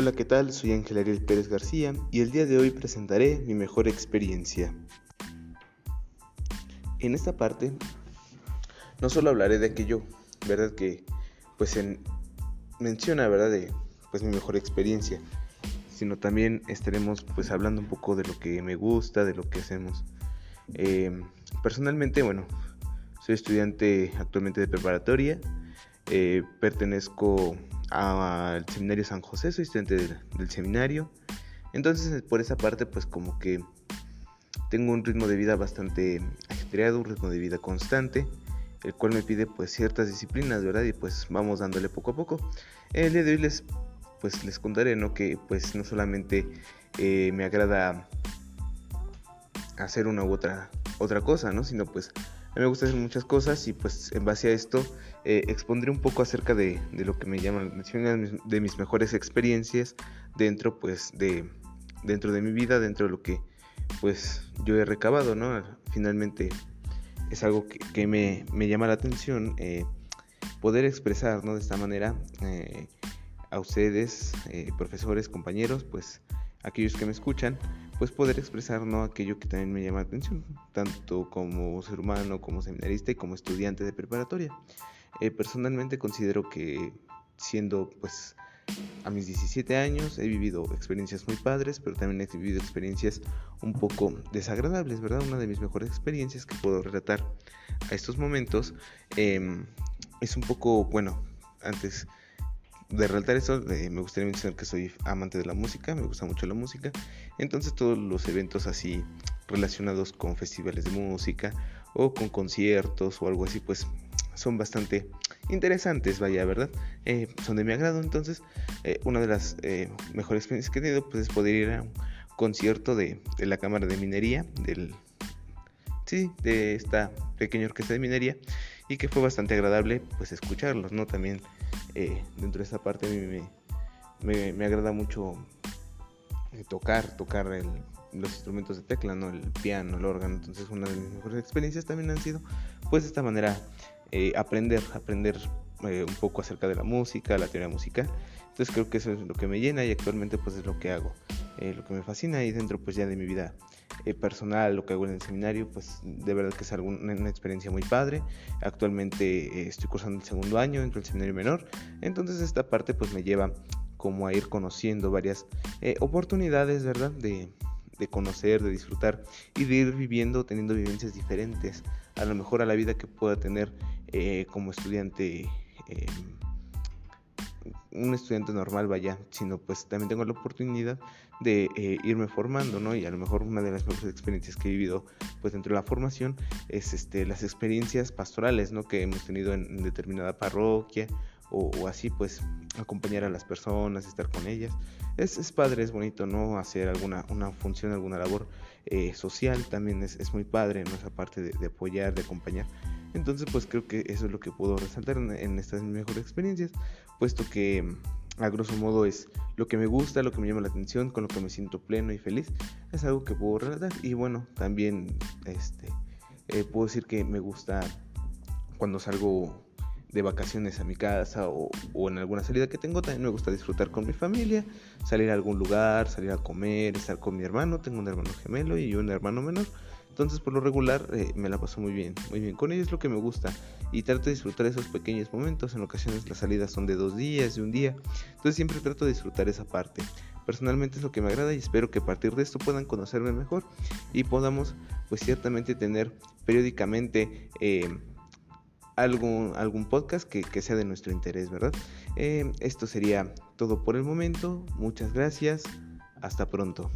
Hola, ¿qué tal? Soy Ángel Ariel Pérez García y el día de hoy presentaré mi mejor experiencia. En esta parte no solo hablaré de aquello, ¿verdad? Que pues en, menciona, ¿verdad? De pues mi mejor experiencia, sino también estaremos pues hablando un poco de lo que me gusta, de lo que hacemos. Eh, personalmente, bueno, soy estudiante actualmente de preparatoria, eh, pertenezco al seminario San José, soy estudiante del, seminario. Entonces por esa parte pues como que tengo un ritmo de vida bastante ajetreado, un ritmo de vida constante, el cual me pide pues ciertas disciplinas, ¿verdad? Y pues vamos dándole poco a poco. El día de hoy les pues les contaré, ¿no? Que pues no solamente eh, me agrada hacer una u otra otra cosa, ¿no? Sino pues a mí me gusta hacer muchas cosas y pues en base a esto eh, expondré un poco acerca de, lo que me llama la atención, de mis mejores experiencias dentro pues de, dentro de mi vida, dentro de lo que pues yo he recabado, ¿no? Finalmente es algo que, me, llama la atención eh, poder expresar, ¿no? De esta manera eh, a ustedes, profesores, compañeros, pues aquellos que me escuchan, pues poder expresar ¿no? aquello que también me llama la atención, tanto como ser humano, como seminarista y como estudiante de preparatoria. Eh, personalmente considero que siendo pues a mis 17 años he vivido experiencias muy padres, pero también he vivido experiencias un poco desagradables, ¿verdad? Una de mis mejores experiencias que puedo relatar a estos momentos em, es un poco, bueno, antes de relatar eso, eh, me gustaría mencionar que soy amante de la música, me gusta mucho la música. Entonces todos los eventos así relacionados con festivales de música o con conciertos o algo así, pues son bastante interesantes, vaya, ¿verdad? Eh, son de mi agrado. Entonces, eh, una de las mejores experiencias que he tenido pues, es poder ir a un concierto de, de la Cámara de Minería, del, sí, de esta pequeña orquesta de minería y que fue bastante agradable pues escucharlos, ¿no? También eh, dentro de esta parte a mí me, me, agrada mucho eh, tocar, tocar los instrumentos de tecla, ¿no? El piano, el órgano, entonces una de mis mejores experiencias también han sido pues de esta manera eh, aprender, aprender un poco acerca de la música, la teoría musical, entonces creo que eso es lo que me llena y actualmente pues es lo que hago, lo que me fascina y dentro pues ya de mi vida eh, personal, lo que hago en el seminario, pues de verdad que es una experiencia muy padre. Actualmente eh, estoy cursando el segundo año dentro del seminario menor, entonces esta parte pues me lleva como a ir conociendo varias eh, oportunidades, ¿verdad? De, de conocer, de disfrutar y de ir viviendo, teniendo vivencias diferentes, a lo mejor a la vida que pueda tener como estudiante un estudiante normal vaya, sino pues también tengo la oportunidad de eh, irme formando, ¿no? Y a lo mejor una de las mejores experiencias que he vivido pues dentro de la formación es este, las experiencias pastorales, ¿no? Que hemos tenido en, determinada parroquia o, así pues acompañar a las personas, estar con ellas. Es, padre, es bonito, ¿no? Hacer alguna una función, alguna labor eh, social también es, es, muy padre, ¿no? Esa parte de apoyar, de acompañar. Entonces, pues creo que eso es lo que puedo resaltar en, estas mejores experiencias, puesto que a grosso modo es lo que me gusta, lo que me llama la atención, con lo que me siento pleno y feliz, es algo que puedo relatar. Y bueno, también este, eh, puedo decir que me gusta cuando salgo de vacaciones a mi casa o, o, en alguna salida que tengo, también me gusta disfrutar con mi familia, salir a algún lugar, salir a comer, estar con mi hermano, tengo un hermano gemelo y un hermano menor. Entonces, por lo regular, eh, me la paso muy bien, muy bien. Con ellos es lo que me gusta y trato de disfrutar esos pequeños momentos. En ocasiones las salidas son de dos días, de un día. Entonces, siempre trato de disfrutar esa parte. Personalmente es lo que me agrada y espero que a partir de esto puedan conocerme mejor y podamos, pues, ciertamente tener periódicamente eh, algún, algún podcast que, sea de nuestro interés, ¿verdad? Eh, esto sería todo por el momento. Muchas gracias. Hasta pronto.